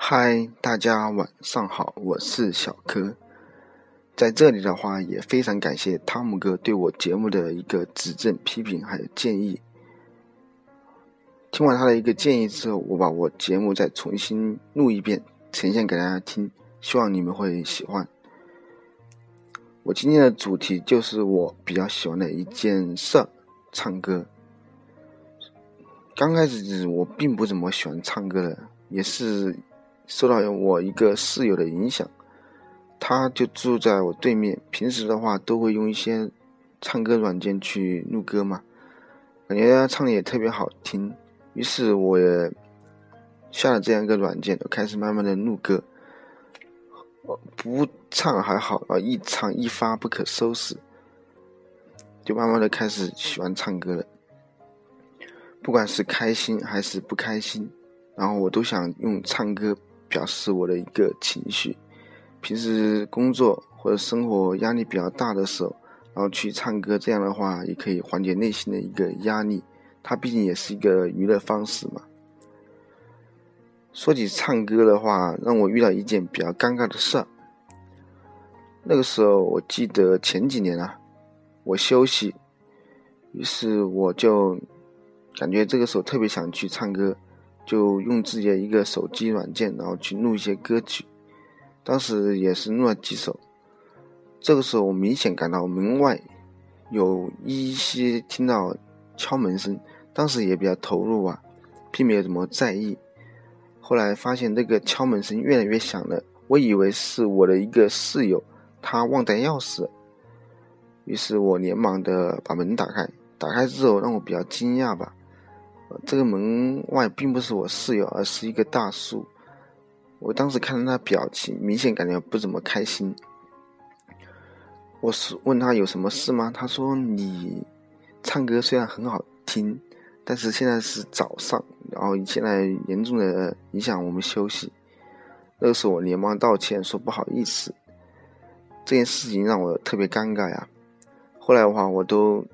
嗨，大家晚上好，我是小柯。在这里的话，也非常感谢汤姆哥对我节目的一个指正、批评还有建议。听完他的一个建议之后，我把我节目再重新录一遍，呈现给大家听，希望你们会喜欢。我今天的主题就是我比较喜欢的一件事——唱歌。刚开始我并不怎么喜欢唱歌的，也是受到我一个室友的影响，他就住在我对面，平时的话都会用一些唱歌软件去录歌嘛，感觉他唱的也特别好听，于是我也下了这样一个软件，开始慢慢的录歌。不唱还好啊，一唱一发不可收拾，就慢慢的开始喜欢唱歌了。不管是开心还是不开心，然后我都想用唱歌表示我的一个情绪。平时工作或者生活压力比较大的时候，然后去唱歌，这样的话也可以缓解内心的一个压力。它毕竟也是一个娱乐方式嘛。说起唱歌的话，让我遇到一件比较尴尬的事儿。那个时候，我记得前几年啊，我休息，于是我就感觉这个时候特别想去唱歌，就用自己的一个手机软件，然后去录一些歌曲。当时也是录了几首。这个时候，我明显感到门外有一些听到敲门声，当时也比较投入啊，并没有怎么在意。后来发现那个敲门声越来越响了，我以为是我的一个室友，他忘带钥匙。于是我连忙的把门打开，打开之后让我比较惊讶吧，这个门外并不是我室友，而是一个大叔。我当时看到他表情，明显感觉不怎么开心。我是问他有什么事吗？他说你唱歌虽然很好听。但是现在是早上，然后现在严重的影响我们休息。那个时候我连忙道歉，说不好意思。这件事情让我特别尴尬呀。后来的话，我都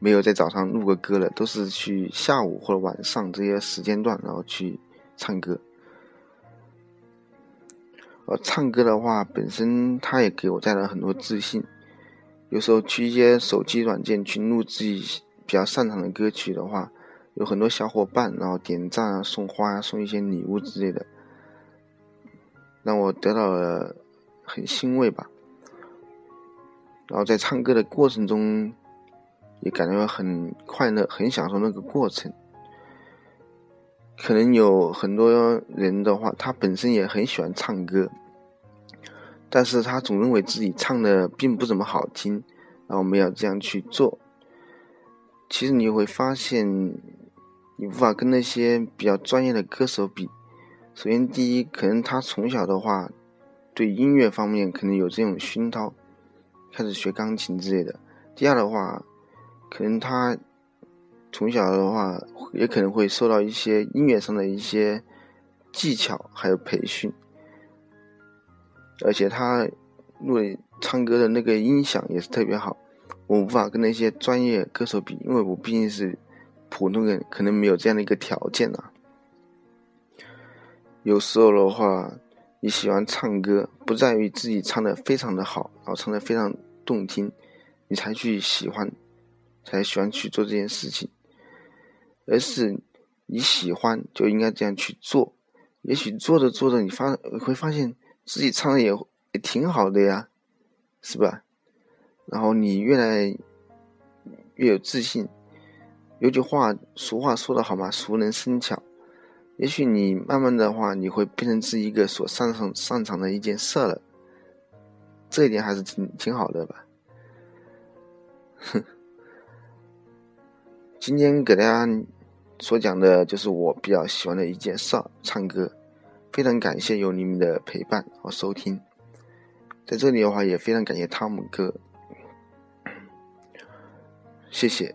没有在早上录过歌了，都是去下午或者晚上这些时间段，然后去唱歌。而，唱歌的话本身它也给我带来很多自信。有时候去一些手机软件去录自己比较擅长的歌曲的话。有很多小伙伴，然后点赞啊、送花啊、送一些礼物之类的，让我得到了很欣慰吧。然后在唱歌的过程中，也感觉到很快乐，很享受那个过程。可能有很多人的话，他本身也很喜欢唱歌，但是他总认为自己唱的并不怎么好听，然后没有这样去做。其实你会发现。你无法跟那些比较专业的歌手比。首先，第一，可能他从小的话，对音乐方面可能有这种熏陶，开始学钢琴之类的。第二的话，可能他从小的话，也可能会受到一些音乐上的一些技巧，还有培训。而且他录唱歌的那个音响也是特别好，我无法跟那些专业歌手比，因为我毕竟是。普通人可能没有这样的一个条件呐。有时候的话，你喜欢唱歌，不在于自己唱的非常的好，然后唱的非常动听，你才去喜欢，才喜欢去做这件事情，而是你喜欢就应该这样去做。也许做着做着，你发会发现自己唱的也也挺好的呀，是吧？然后你越来越有自信。有句话，俗话说的好嘛，熟能生巧。也许你慢慢的话，你会变成自己一个所擅长擅长的一件事了。这一点还是挺挺好的吧。哼，今天给大家所讲的就是我比较喜欢的一件事——唱歌。非常感谢有你们的陪伴和收听。在这里的话，也非常感谢汤姆哥，谢谢。